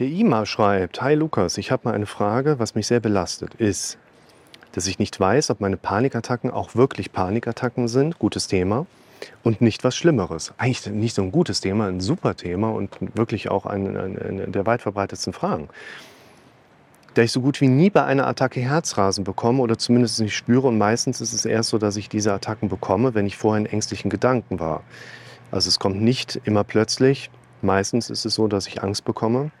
Der Ima schreibt, Hi Lukas, ich habe mal eine Frage, was mich sehr belastet, ist, dass ich nicht weiß, ob meine Panikattacken auch wirklich Panikattacken sind, gutes Thema, und nicht was Schlimmeres. Eigentlich nicht so ein gutes Thema, ein super Thema und wirklich auch eine, eine der weit verbreitetsten Fragen. Da ich so gut wie nie bei einer Attacke Herzrasen bekomme oder zumindest nicht spüre und meistens ist es erst so, dass ich diese Attacken bekomme, wenn ich vorher in ängstlichen Gedanken war. Also es kommt nicht immer plötzlich, meistens ist es so, dass ich Angst bekomme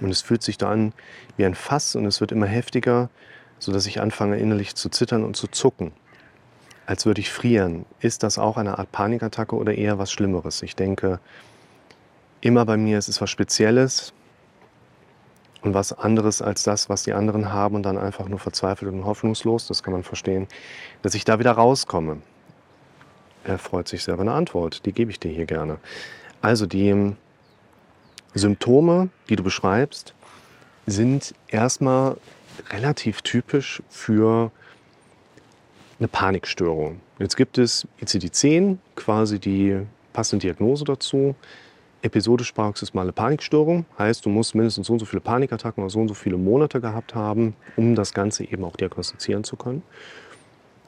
und es fühlt sich da an wie ein Fass und es wird immer heftiger, sodass ich anfange innerlich zu zittern und zu zucken. Als würde ich frieren. Ist das auch eine Art Panikattacke oder eher was Schlimmeres? Ich denke, immer bei mir ist es was Spezielles und was anderes als das, was die anderen haben und dann einfach nur verzweifelt und hoffnungslos. Das kann man verstehen, dass ich da wieder rauskomme. Er freut sich selber eine Antwort. Die gebe ich dir hier gerne. Also die Symptome, die du beschreibst, sind erstmal relativ typisch für eine Panikstörung. Jetzt gibt es ICD-10, quasi die passende Diagnose dazu. Episodisch paroxysmale Panikstörung heißt, du musst mindestens so und so viele Panikattacken oder so und so viele Monate gehabt haben, um das Ganze eben auch diagnostizieren zu können.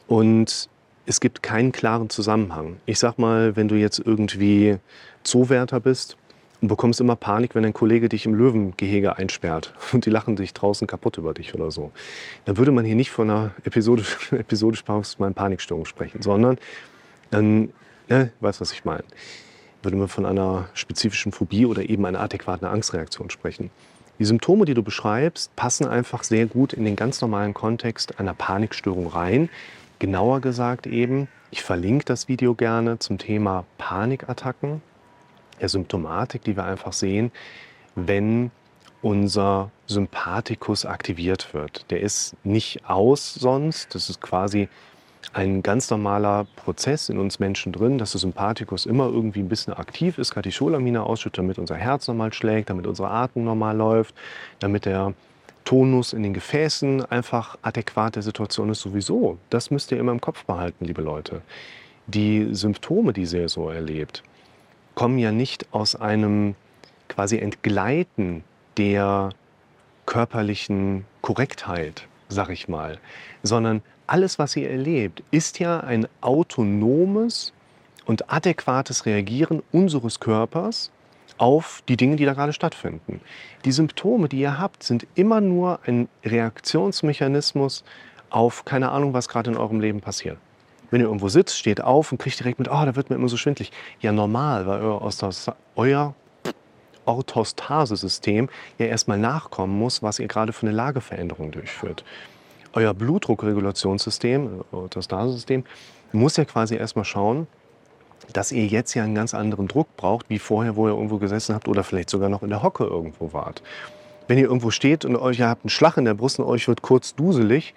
Und es gibt keinen klaren Zusammenhang. Ich sag mal, wenn du jetzt irgendwie Zoowärter bist und bekommst immer Panik, wenn ein Kollege dich im Löwengehege einsperrt und die lachen dich draußen kaputt über dich oder so. Dann würde man hier nicht von einer episodisch, episodisch paroxysmalen Panikstörung sprechen, sondern dann, ne, weißt was ich meine, würde man von einer spezifischen Phobie oder eben einer adäquaten Angstreaktion sprechen. Die Symptome, die du beschreibst, passen einfach sehr gut in den ganz normalen Kontext einer Panikstörung rein. Genauer gesagt eben, ich verlinke das Video gerne zum Thema Panikattacken der Symptomatik, die wir einfach sehen, wenn unser Sympathikus aktiviert wird. Der ist nicht aus sonst, das ist quasi ein ganz normaler Prozess in uns Menschen drin, dass der Sympathikus immer irgendwie ein bisschen aktiv ist, Katecholamine ausschüttet, damit unser Herz normal schlägt, damit unsere Atmung normal läuft, damit der Tonus in den Gefäßen einfach adäquat der Situation ist sowieso. Das müsst ihr immer im Kopf behalten, liebe Leute. Die Symptome, die ihr so erlebt, kommen ja nicht aus einem quasi Entgleiten der körperlichen Korrektheit, sag ich mal, sondern alles, was ihr erlebt, ist ja ein autonomes und adäquates Reagieren unseres Körpers auf die Dinge, die da gerade stattfinden. Die Symptome, die ihr habt, sind immer nur ein Reaktionsmechanismus auf keine Ahnung, was gerade in eurem Leben passiert. Wenn ihr irgendwo sitzt, steht auf und kriegt direkt mit, oh, da wird mir immer so schwindlig. Ja, normal, weil euer, Orthostasesystem ja erstmal nachkommen muss, was ihr gerade für eine Lageveränderung durchführt. Euer Blutdruckregulationssystem, Orthostasesystem, muss ja quasi erstmal schauen, dass ihr jetzt ja einen ganz anderen Druck braucht, wie vorher, wo ihr irgendwo gesessen habt oder vielleicht sogar noch in der Hocke irgendwo wart. Wenn ihr irgendwo steht und euch, ihr habt einen Schlag in der Brust und euch wird kurz duselig,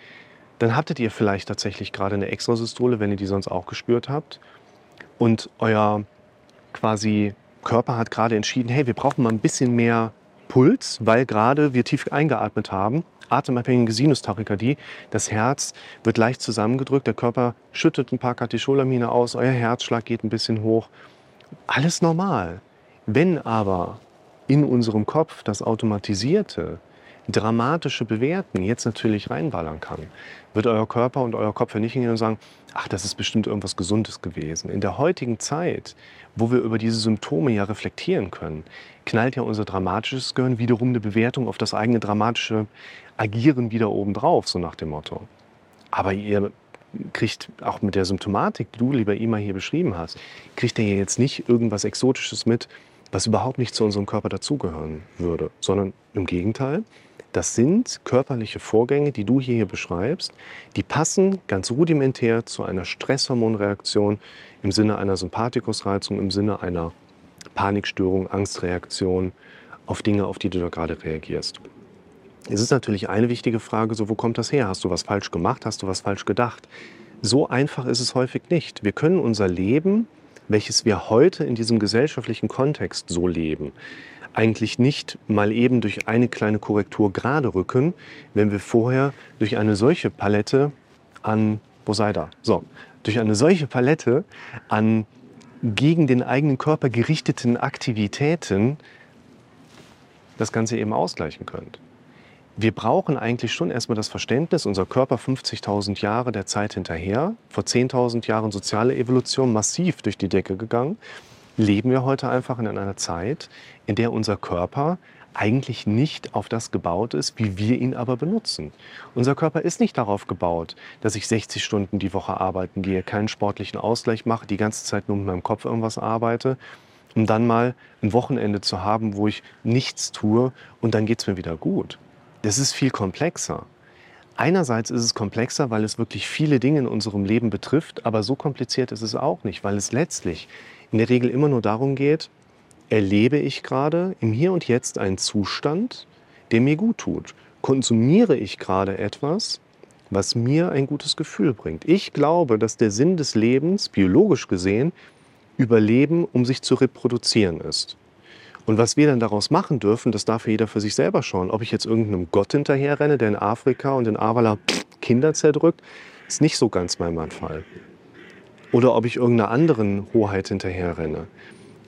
dann hattet ihr vielleicht tatsächlich gerade eine Extrasystole, wenn ihr die sonst auch gespürt habt. Und euer quasi Körper hat gerade entschieden, hey, wir brauchen mal ein bisschen mehr Puls, weil gerade wir tief eingeatmet haben. Atemabhängige Sinustachykardie. Das Herz wird leicht zusammengedrückt, der Körper schüttet ein paar Katecholamine aus, euer Herzschlag geht ein bisschen hoch. Alles normal. Wenn aber in unserem Kopf das Automatisierte dramatische Bewerten jetzt natürlich reinballern kann, wird euer Körper und euer Kopf ja nicht hingehen und sagen, ach, das ist bestimmt irgendwas Gesundes gewesen. In der heutigen Zeit, wo wir über diese Symptome ja reflektieren können, knallt ja unser dramatisches Gehirn wiederum eine Bewertung auf das eigene dramatische Agieren wieder obendrauf, so nach dem Motto. Aber ihr kriegt auch mit der Symptomatik, die du, lieber Ima, hier beschrieben hast, kriegt ihr jetzt nicht irgendwas Exotisches mit, was überhaupt nicht zu unserem Körper dazugehören würde, sondern im Gegenteil, das sind körperliche Vorgänge, die du hier beschreibst, die passen ganz rudimentär zu einer Stresshormonreaktion im Sinne einer Sympathikusreizung, im Sinne einer Panikstörung, Angstreaktion auf Dinge, auf die du da gerade reagierst. Es ist natürlich eine wichtige Frage, so wo kommt das her? Hast du was falsch gemacht? Hast du was falsch gedacht? So einfach ist es häufig nicht. Wir können unser Leben, welches wir heute in diesem gesellschaftlichen Kontext so leben, eigentlich nicht mal eben durch eine kleine Korrektur gerade rücken, wenn wir vorher durch eine solche Palette an, wo sei da? So, durch eine solche Palette an gegen den eigenen Körper gerichteten Aktivitäten das Ganze eben ausgleichen könnt. Wir brauchen eigentlich schon erstmal das Verständnis, unser Körper 50.000 Jahre der Zeit hinterher, vor 10.000 Jahren soziale Evolution massiv durch die Decke gegangen, leben wir heute einfach in einer Zeit, in der unser Körper eigentlich nicht auf das gebaut ist, wie wir ihn aber benutzen. Unser Körper ist nicht darauf gebaut, dass ich 60 Stunden die Woche arbeiten gehe, keinen sportlichen Ausgleich mache, die ganze Zeit nur mit meinem Kopf irgendwas arbeite, um dann mal ein Wochenende zu haben, wo ich nichts tue und dann geht es mir wieder gut. Das ist viel komplexer. Einerseits ist es komplexer, weil es wirklich viele Dinge in unserem Leben betrifft, aber so kompliziert ist es auch nicht, weil es letztlich in der Regel immer nur darum geht, erlebe ich gerade im Hier und Jetzt einen Zustand, der mir gut tut? Konsumiere ich gerade etwas, was mir ein gutes Gefühl bringt? Ich glaube, dass der Sinn des Lebens, biologisch gesehen, Überleben, um sich zu reproduzieren ist. Und was wir dann daraus machen dürfen, das darf jeder für sich selber schauen. Ob ich jetzt irgendeinem Gott hinterherrenne, der in Afrika und in Avala Kinder zerdrückt, ist nicht so ganz mein Fall. Oder ob ich irgendeiner anderen Hoheit hinterherrenne.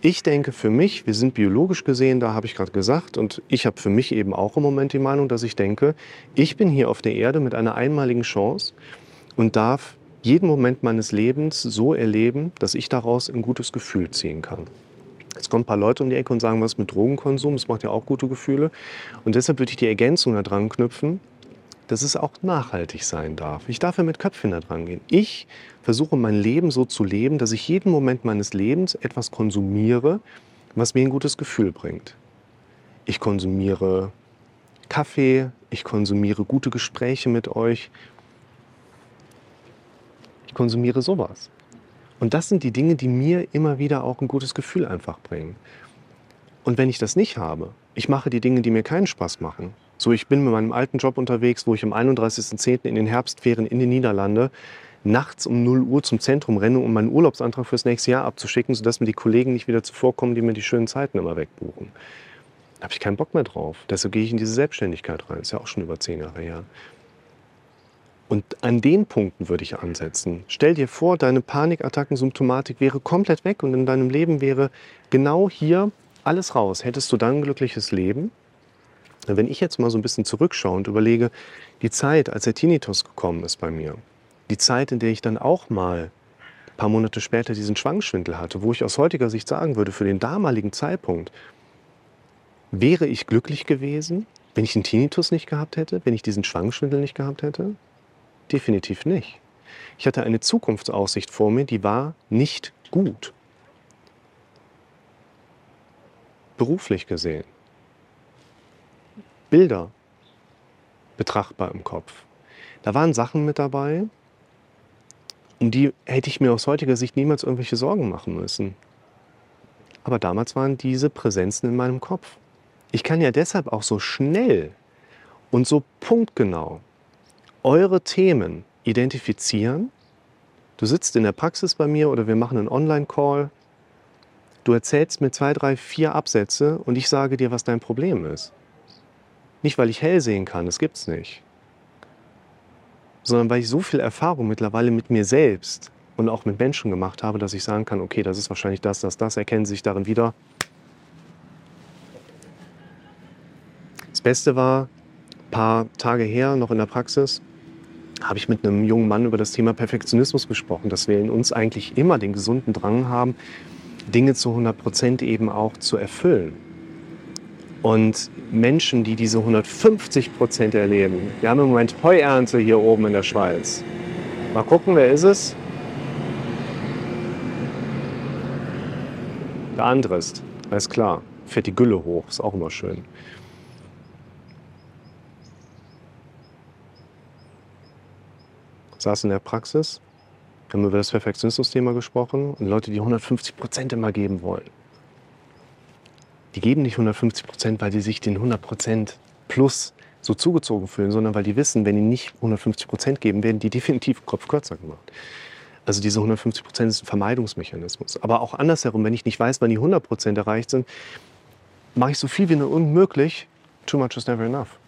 Ich denke für mich, wir sind biologisch gesehen, da habe ich gerade gesagt, und ich habe für mich eben auch im Moment die Meinung, dass ich denke, ich bin hier auf der Erde mit einer einmaligen Chance und darf jeden Moment meines Lebens so erleben, dass ich daraus ein gutes Gefühl ziehen kann. Jetzt kommen ein paar Leute um die Ecke und sagen, was mit Drogenkonsum, das macht ja auch gute Gefühle. Und deshalb würde ich die Ergänzung da dran knüpfen, dass es auch nachhaltig sein darf. Ich darf ja mit Köpfchen da dran gehen. Ich versuche mein Leben so zu leben, dass ich jeden Moment meines Lebens etwas konsumiere, was mir ein gutes Gefühl bringt. Ich konsumiere Kaffee, ich konsumiere gute Gespräche mit euch. Ich konsumiere sowas. Und das sind die Dinge, die mir immer wieder auch ein gutes Gefühl einfach bringen. Und wenn ich das nicht habe, ich mache die Dinge, die mir keinen Spaß machen, so, ich bin mit meinem alten Job unterwegs, wo ich am 31.10. in den Herbstferien in den Niederlande nachts um 0 Uhr zum Zentrum renne, um meinen Urlaubsantrag fürs nächste Jahr abzuschicken, sodass mir die Kollegen nicht wieder zuvorkommen, die mir die schönen Zeiten immer wegbuchen. Da habe ich keinen Bock mehr drauf. Deshalb gehe ich in diese Selbstständigkeit rein. Das ist ja auch schon über zehn Jahre her. Und an den Punkten würde ich ansetzen. Stell dir vor, deine Panikattackensymptomatik wäre komplett weg und in deinem Leben wäre genau hier alles raus. Hättest du dann ein glückliches Leben? Wenn ich jetzt mal so ein bisschen zurückschaue und überlege, die Zeit, als der Tinnitus gekommen ist bei mir, die Zeit, in der ich dann auch mal ein paar Monate später diesen Schwangschwindel hatte, wo ich aus heutiger Sicht sagen würde, für den damaligen Zeitpunkt, wäre ich glücklich gewesen, wenn ich den Tinnitus nicht gehabt hätte, wenn ich diesen Schwangschwindel nicht gehabt hätte? Definitiv nicht. Ich hatte eine Zukunftsaussicht vor mir, die war nicht gut. Beruflich gesehen. Bilder betrachtbar im Kopf. Da waren Sachen mit dabei, um die hätte ich mir aus heutiger Sicht niemals irgendwelche Sorgen machen müssen. Aber damals waren diese Präsenzen in meinem Kopf. Ich kann ja deshalb auch so schnell und so punktgenau eure Themen identifizieren. Du sitzt in der Praxis bei mir oder wir machen einen Online-Call. Du erzählst mir zwei, drei, vier Absätze und ich sage dir, was dein Problem ist. Nicht, weil ich hell sehen kann, das gibt's nicht. Sondern weil ich so viel Erfahrung mittlerweile mit mir selbst und auch mit Menschen gemacht habe, dass ich sagen kann, okay, das ist wahrscheinlich das, das, das, erkennen sich darin wieder. Das Beste war, ein paar Tage her, noch in der Praxis, habe ich mit einem jungen Mann über das Thema Perfektionismus gesprochen, dass wir in uns eigentlich immer den gesunden Drang haben, Dinge zu 100 Prozent eben auch zu erfüllen. Und Menschen, die diese 150 Prozent erleben, wir haben im Moment Heuernte hier oben in der Schweiz. Mal gucken, wer ist es? Der andere ist, alles klar. Fährt die Gülle hoch, ist auch immer schön. Saß in der Praxis, haben über das Perfektionismus-Thema gesprochen und Leute, die 150 Prozent immer geben wollen die geben nicht 150 Prozent, weil die sich den 100 Prozent plus so zugezogen fühlen, sondern weil die wissen, wenn die nicht 150 Prozent geben, werden die definitiv Kopf kürzer gemacht. Also diese 150 Prozent ist ein Vermeidungsmechanismus. Aber auch andersherum, wenn ich nicht weiß, wann die 100 Prozent erreicht sind, mache ich so viel wie nur unmöglich. Too much is never enough.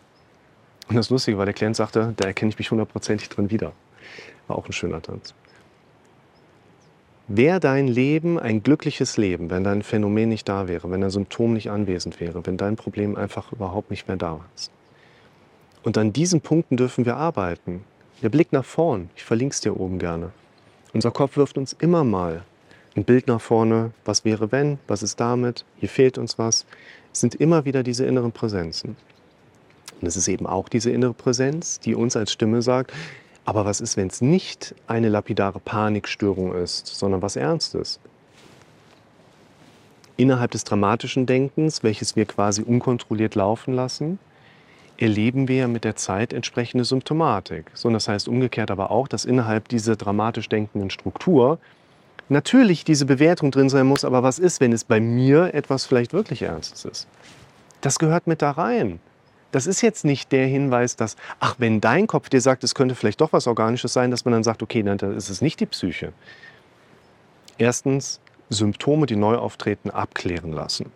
Und das Lustige war, der Klient sagte, da erkenne ich mich hundertprozentig drin wieder. War auch ein schöner Tanz. Wäre dein Leben ein glückliches Leben, wenn dein Phänomen nicht da wäre, wenn dein Symptom nicht anwesend wäre, wenn dein Problem einfach überhaupt nicht mehr da ist? Und an diesen Punkten dürfen wir arbeiten. Der Blick nach vorn, ich verlinke es dir oben gerne. Unser Kopf wirft uns immer mal ein Bild nach vorne, was wäre wenn, was ist damit, hier fehlt uns was. Es sind immer wieder diese inneren Präsenzen. Und es ist eben auch diese innere Präsenz, die uns als Stimme sagt, aber was ist, wenn es nicht eine lapidare Panikstörung ist, sondern was Ernstes? Innerhalb des dramatischen Denkens, welches wir quasi unkontrolliert laufen lassen, erleben wir mit der Zeit entsprechende Symptomatik. So, das heißt umgekehrt aber auch, dass innerhalb dieser dramatisch denkenden Struktur natürlich diese Bewertung drin sein muss, aber was ist, wenn es bei mir etwas vielleicht wirklich Ernstes ist? Das gehört mit da rein. Das ist jetzt nicht der Hinweis, dass, ach, wenn dein Kopf dir sagt, es könnte vielleicht doch was Organisches sein, dass man dann sagt, okay, dann ist es nicht die Psyche. Erstens, Symptome, die neu auftreten, abklären lassen,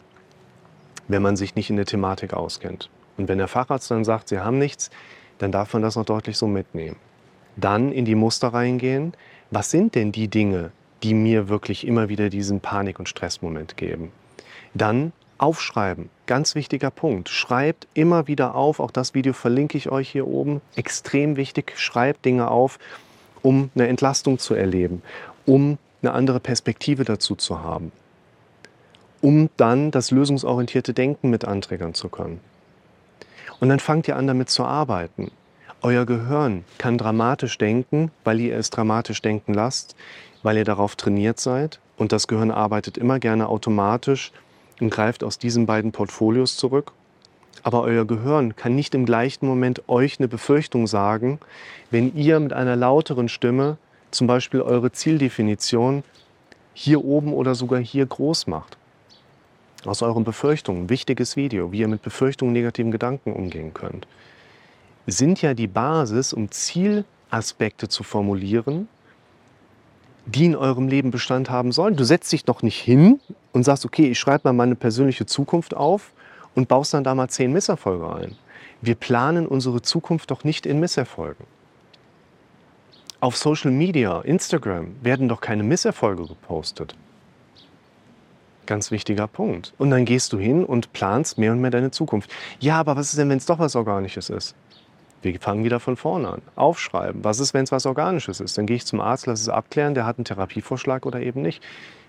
wenn man sich nicht in der Thematik auskennt. Und wenn der Facharzt dann sagt, Sie haben nichts, dann darf man das noch deutlich so mitnehmen. Dann in die Muster reingehen. Was sind denn die Dinge, die mir wirklich immer wieder diesen Panik- und Stressmoment geben? Dann Aufschreiben, ganz wichtiger Punkt. Schreibt immer wieder auf, auch das Video verlinke ich euch hier oben. Extrem wichtig, schreibt Dinge auf, um eine Entlastung zu erleben, um eine andere Perspektive dazu zu haben, um dann das lösungsorientierte Denken mit anträgern zu können. Und dann fangt ihr an, damit zu arbeiten. Euer Gehirn kann dramatisch denken, weil ihr es dramatisch denken lasst, weil ihr darauf trainiert seid. Und das Gehirn arbeitet immer gerne automatisch und greift aus diesen beiden Portfolios zurück. Aber euer Gehirn kann nicht im gleichen Moment euch eine Befürchtung sagen, wenn ihr mit einer lauteren Stimme zum Beispiel eure Zieldefinition hier oben oder sogar hier groß macht. Aus euren Befürchtungen, wichtiges Video, wie ihr mit Befürchtungen, negativen Gedanken umgehen könnt, sind ja die Basis, um Zielaspekte zu formulieren, die in eurem Leben Bestand haben sollen. Du setzt dich doch nicht hin und sagst, okay, ich schreibe mal meine persönliche Zukunft auf und baust dann da mal zehn Misserfolge ein. Wir planen unsere Zukunft doch nicht in Misserfolgen. Auf Social Media, Instagram werden doch keine Misserfolge gepostet. Ganz wichtiger Punkt. Und dann gehst du hin und planst mehr und mehr deine Zukunft. Ja, aber was ist denn, wenn es doch was Organisches ist? Wir fangen wieder von vorne an. Aufschreiben. Was ist, wenn es was Organisches ist? Dann gehe ich zum Arzt, lasse es abklären, der hat einen Therapievorschlag oder eben nicht.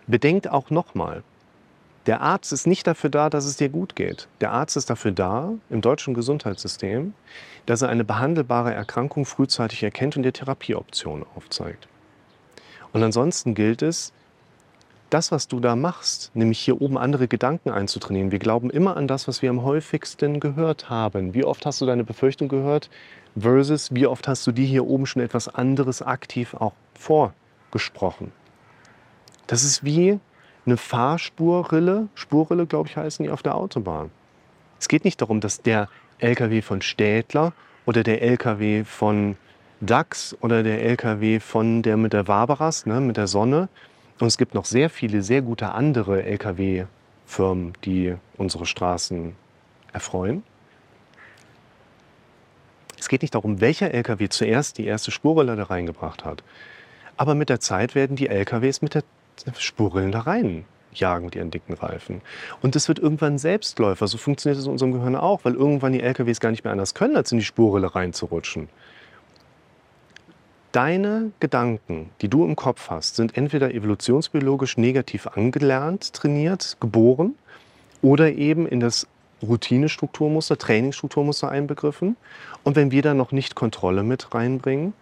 Bedenkt auch nochmal, der Arzt ist nicht dafür da, dass es dir gut geht. Der Arzt ist dafür da, im deutschen Gesundheitssystem, dass er eine behandelbare Erkrankung frühzeitig erkennt und dir Therapieoptionen aufzeigt. Und ansonsten gilt es, das, was du da machst, nämlich hier oben andere Gedanken einzutrainieren. Wir glauben immer an das, was wir am häufigsten gehört haben. Wie oft hast du deine Befürchtung gehört versus wie oft hast du dir hier oben schon etwas anderes aktiv auch vorgesprochen? Das ist wie eine Fahrspurrille, Spurrille, glaube ich, heißen die auf der Autobahn. Es geht nicht darum, dass der LKW von Städtler oder der LKW von DAX oder der LKW von der mit der Barbaras, ne, mit der Sonne, und es gibt noch sehr viele sehr gute andere Lkw-Firmen, die unsere Straßen erfreuen. Es geht nicht darum, welcher Lkw zuerst die erste Spurrille da reingebracht hat. Aber mit der Zeit werden die LKWs mit der Spurrillen da rein jagen mit ihren dicken Reifen. Und das wird irgendwann Selbstläufer. So funktioniert es in unserem Gehirn auch, weil irgendwann die LKWs gar nicht mehr anders können, als in die Spurrille reinzurutschen. Deine Gedanken, die du im Kopf hast, sind entweder evolutionsbiologisch negativ angelernt, trainiert, geboren oder eben in das Routinestrukturmuster, Trainingsstrukturmuster einbegriffen. Und wenn wir da noch nicht Kontrolle mit reinbringen,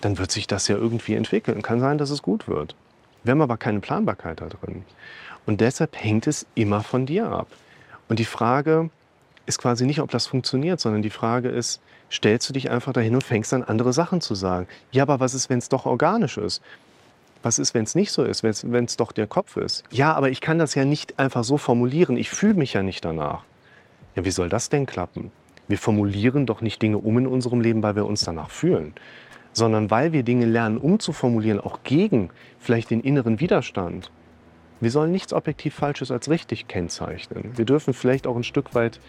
dann wird sich das ja irgendwie entwickeln. Kann sein, dass es gut wird. Wir haben aber keine Planbarkeit da drin. Und deshalb hängt es immer von dir ab. Und die Frage ist quasi nicht, ob das funktioniert, sondern die Frage ist, stellst du dich einfach dahin und fängst an, andere Sachen zu sagen. Ja, aber was ist, wenn es doch organisch ist? Was ist, wenn es nicht so ist, wenn es doch der Kopf ist? Ja, aber ich kann das ja nicht einfach so formulieren. Ich fühle mich ja nicht danach. Ja, wie soll das denn klappen? Wir formulieren doch nicht Dinge um in unserem Leben, weil wir uns danach fühlen, sondern weil wir Dinge lernen, umzuformulieren, auch gegen vielleicht den inneren Widerstand. Wir sollen nichts objektiv Falsches als richtig kennzeichnen. Wir dürfen vielleicht auch ein Stück weit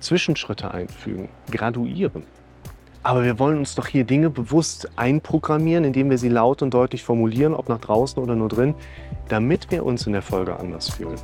Zwischenschritte einfügen, graduieren. Aber wir wollen uns doch hier Dinge bewusst einprogrammieren, indem wir sie laut und deutlich formulieren, ob nach draußen oder nur drin, damit wir uns in der Folge anders fühlen.